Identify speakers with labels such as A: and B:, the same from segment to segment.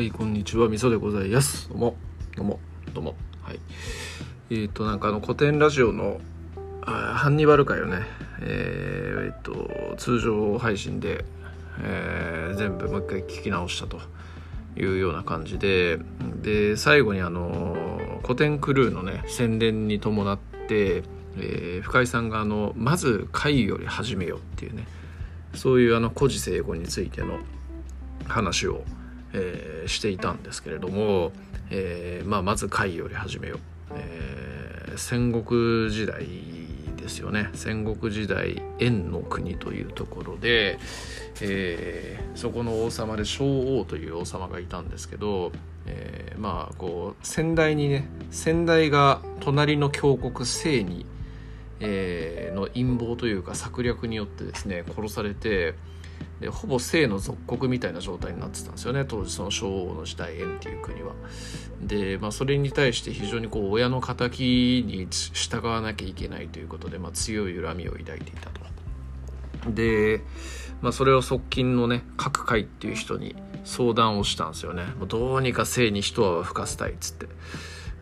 A: はいこんにちは。みそでございます。どうもどうもどうも。はい。えっ、ー、となんかあの古典ラジオのハンニバル会をね。えっ、と通常配信で、えー、全部もう一回聞き直したと。いうような感じで。で最後にあの古典クルーのね宣伝に伴って、えー、深井さんがあのまず会より始めようっていうね。そういうあの古事成語についての話をえー、していたんですけれども、えーまあ、まず貝より始めよう、えー、戦国時代ですよね。戦国時代円の国というところで、えー、そこの王様で昭王という王様がいたんですけど、えー、まあこう先代にね先代が隣の強国清に、えー、の陰謀というか策略によってですね殺されてでほぼ清の属国みたいな状態になってたんですよね当時その昭王の時代円っていう国は。で、まあ、それに対して非常にこう親の敵に従わなきゃいけないということで、まあ、強い恨みを抱いていたと。で、まあ、それを側近のね各界っていう人に相談をしたんですよね。もうどうにか清に一泡吹かせたいっつって。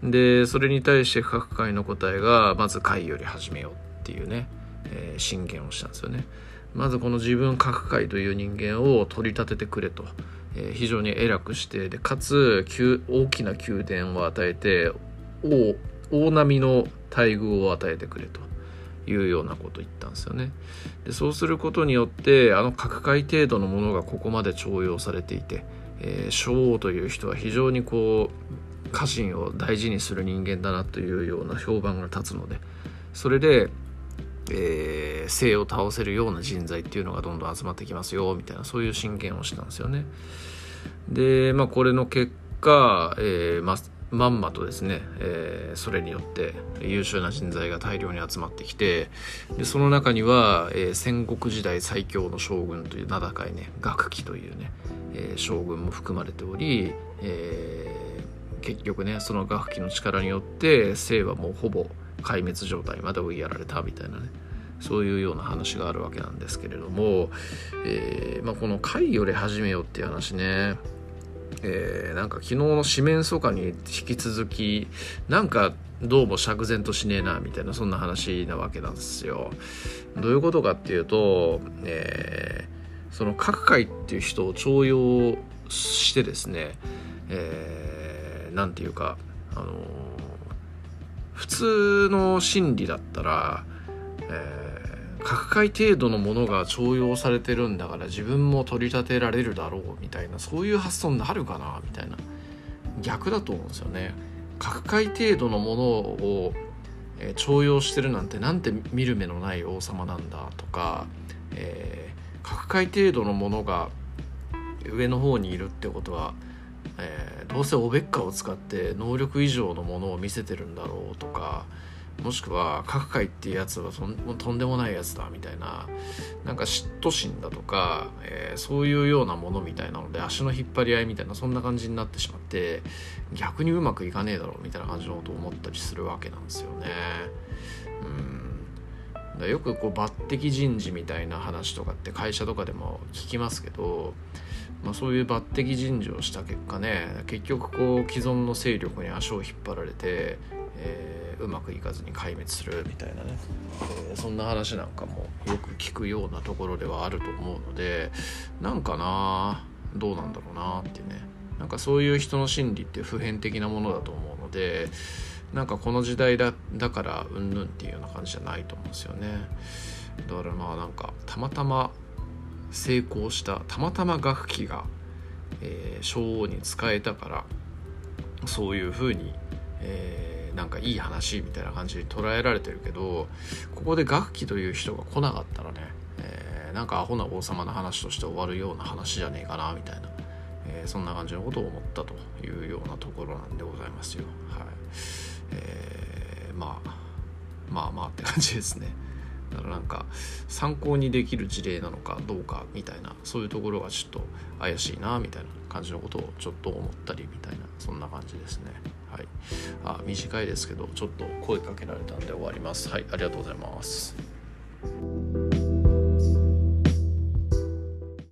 A: でそれに対して各界の答えがまず会より始めようっていうね、えー、進言をしたんですよね。まずこの自分各界という人間を取り立ててくれと、えー、非常に偉くして。でかつ大きな宮殿を与えて大大波の待遇を与えてくれと。いうようなことを言ったんですよね。でそうすることによってあの各界程度のものがここまで重用されていて、えー、将王という人は非常にこう家臣を大事にする人間だなというような評判が立つのでそれでえー、性を倒せるような人材っていうのがどんどん集まってきますよみたいなそういう進言をしたんですよね。でまあこれの結果、えーままんまとですね、えー、それによって優秀な人材が大量に集まってきてでその中には、えー、戦国時代最強の将軍という名高いね学期というね、えー、将軍も含まれており、えー、結局ねその学期の力によって姓はもうほぼ壊滅状態まで追いやられたみたいなねそういうような話があるわけなんですけれども、えーまあ、この「会より始めよ」っていう話ねえー、なんか昨日の四面楚歌に引き続きなんかどうも釈然としねえなみたいなそんな話なわけなんですよ。どういうことかっていうと、えー、その各界っていう人を重用してですね、えー、ていうかあの普通の心理だったら、えー、各界程度のものが重用されてるんだから自分も取り立てられるだろうみたいなそういう発想になるかなみたいな逆だと思うんですよね。各界程度のものを、えー、重用してるなんてなんて見る目のない王様なんだとか、えー、各界程度のものが上の方にいるってことはえー、どうせオベッカを使って能力以上のものを見せてるんだろうとかもしくは各界っていうやつはとんでもないやつだみたいななんか嫉妬心だとか、えー、そういうようなものみたいなので足の引っ張り合いみたいなそんな感じになってしまって逆にうまくいかねえだろうみたいな感じのことを思ったりするわけなんですよね。うんよくこう抜擢人事みたいな話とかって会社とかでも聞きますけどまあ、そういう抜擢人事をした結果ね結局こう既存の勢力に足を引っ張られて、えー、うまくいかずに壊滅するみたいなね、えー、そんな話なんかもよく聞くようなところではあると思うのでなんかなどうなんだろうなってね。なんかそういう人の心理って普遍的なものだと思うのでなんかこの時代だだからうんぬんっていうような感じじゃないと思うんですよねだからまあなんかたまたま成功したたまたま楽器が、えー、小王に使えたからそういうふうに、えー、なんかいい話みたいな感じに捉えられてるけどここで楽器という人が来なかったらね、えー、なんかアホな王様の話として終わるような話じゃねえかなみたいな、えー、そんな感じのことを思ったというようなところなんでございますよ。はいえー、まあまあまあって感じですね。だからなんか参考にできる事例なのかどうかみたいなそういうところがちょっと怪しいなみたいな感じのことをちょっと思ったりみたいなそんな感じですね。はい。あ短いですけどちょっと声かけられたんで終わります。はいありがとうございます。